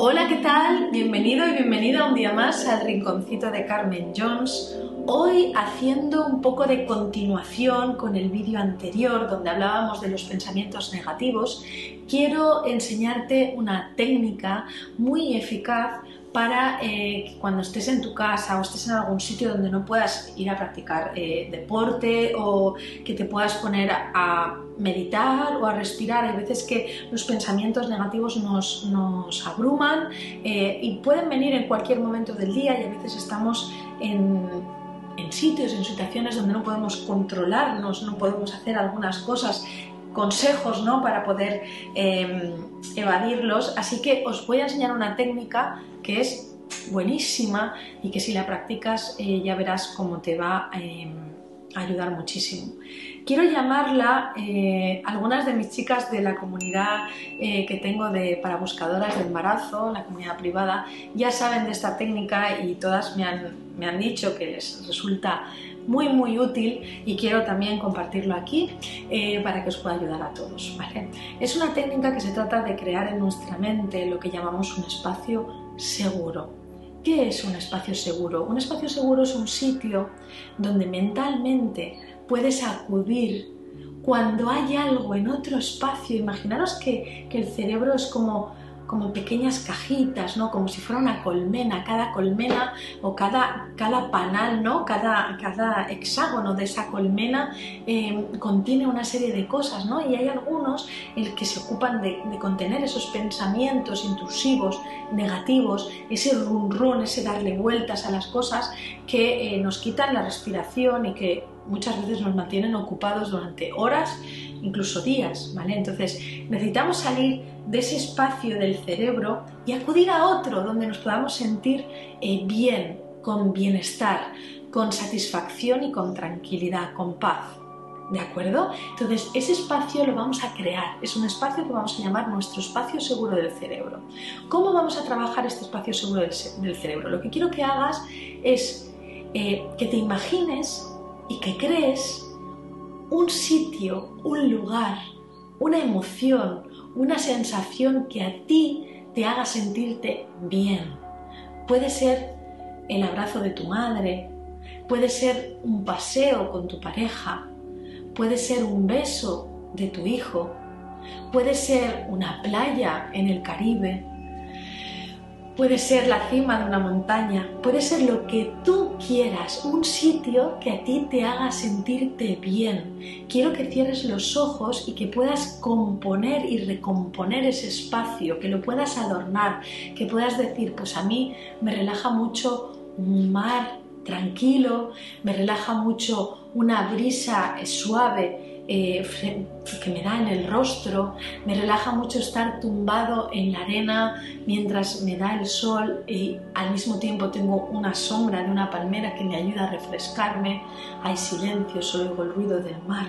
Hola, ¿qué tal? Bienvenido y bienvenida un día más al Rinconcito de Carmen Jones. Hoy haciendo un poco de continuación con el vídeo anterior donde hablábamos de los pensamientos negativos, quiero enseñarte una técnica muy eficaz para eh, cuando estés en tu casa o estés en algún sitio donde no puedas ir a practicar eh, deporte o que te puedas poner a, meditar o a respirar. Hay veces que los pensamientos negativos nos, nos abruman eh, y pueden venir en cualquier momento del día y a veces estamos en, en sitios, en situaciones donde no podemos controlarnos, no podemos hacer algunas cosas consejos ¿no? para poder em, evadirlos. Así que os voy a enseñar una técnica que es buenísima y que si la practicas eh, ya verás cómo te va em, ayudar muchísimo. Quiero llamarla, eh, algunas de mis chicas de la comunidad eh, que tengo de, para buscadoras de embarazo, la comunidad privada, ya saben de esta técnica y todas me han, me han dicho que les resulta muy muy útil y quiero también compartirlo aquí eh, para que os pueda ayudar a todos. Es una técnica que se trata de crear en nuestra mente lo que llamamos un espacio seguro. ¿Qué es un espacio seguro? Un espacio seguro es un sitio donde mentalmente puedes acudir cuando hay algo en otro espacio. Imaginaros que, que el cerebro es como como pequeñas cajitas, ¿no? Como si fuera una colmena, cada colmena o cada, cada panal, ¿no? Cada, cada hexágono de esa colmena eh, contiene una serie de cosas, ¿no? Y hay algunos el que se ocupan de, contener esos pensamientos intrusivos, negativos, ese run run, ese darle vueltas a las cosas que eh, nos quitan la respiración y que muchas veces nos mantienen ocupados durante horas, incluso días, ¿vale? Entonces necesitamos salir de ese espacio del cerebro y acudir a otro donde nos podamos sentir eh, bien, con bienestar, con satisfacción y con tranquilidad, con paz. ¿De acuerdo? Entonces, ese espacio lo vamos a crear. Es un espacio que vamos a llamar nuestro espacio seguro del cerebro. ¿Cómo vamos a trabajar este espacio seguro del, cerebro? Lo que quiero que hagas es eh, que te imagines y que crees un sitio, un lugar, una emoción, una sensación que a ti te haga sentirte bien. Puede ser el abrazo de tu madre, puede ser un paseo con tu pareja, puede ser un beso de tu hijo, puede ser una playa en el Caribe, Puede ser la cima de una montaña, puede ser lo que tú quieras, un sitio que a ti te haga sentirte bien. Quiero que cierres los ojos y que puedas componer y recomponer ese espacio, que lo puedas adornar, que puedas decir, pues a mí me relaja mucho un mar tranquilo, me relaja mucho una brisa suave eh, que me da en el rostro, me relaja mucho estar tumbado en la arena mientras me da el sol y al mismo tiempo tengo una sombra de una palmera que me ayuda a refrescarme, hay silencio, oigo el ruido del mar.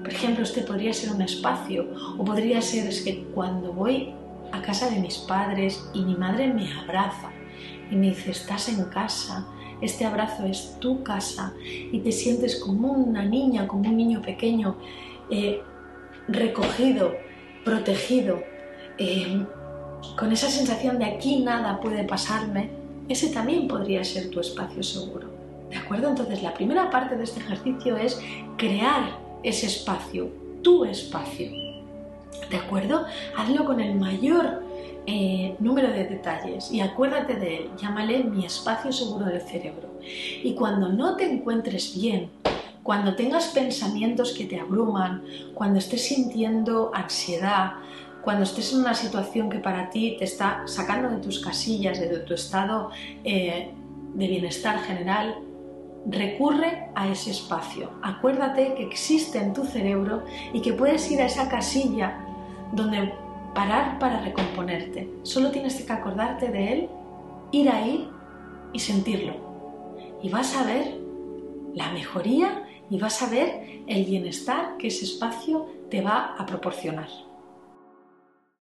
Por ejemplo, este podría ser un espacio o podría ser es que cuando voy a casa de mis padres y mi madre me abraza y me dice, estás en casa, este abrazo es tu casa y te sientes como una niña, como un niño pequeño, eh, recogido, protegido, eh, con esa sensación de aquí nada puede pasarme, ese también podría ser tu espacio seguro. ¿De acuerdo? Entonces la primera parte de este ejercicio es crear ese espacio, tu espacio. ¿De acuerdo? Hazlo con el mayor eh, número de detalles y acuérdate de él, llámale mi espacio seguro del cerebro. Y cuando no te encuentres bien, cuando tengas pensamientos que te abruman, cuando estés sintiendo ansiedad, cuando estés en una situación que para ti te está sacando de tus casillas, de tu estado eh, de bienestar general, recurre a ese espacio. Acuérdate que existe en tu cerebro y que puedes ir a esa casilla donde parar para recomponerte. Solo tienes que acordarte de él, ir ahí y sentirlo. Y vas a ver la mejoría y vas a ver el bienestar que ese espacio te va a proporcionar.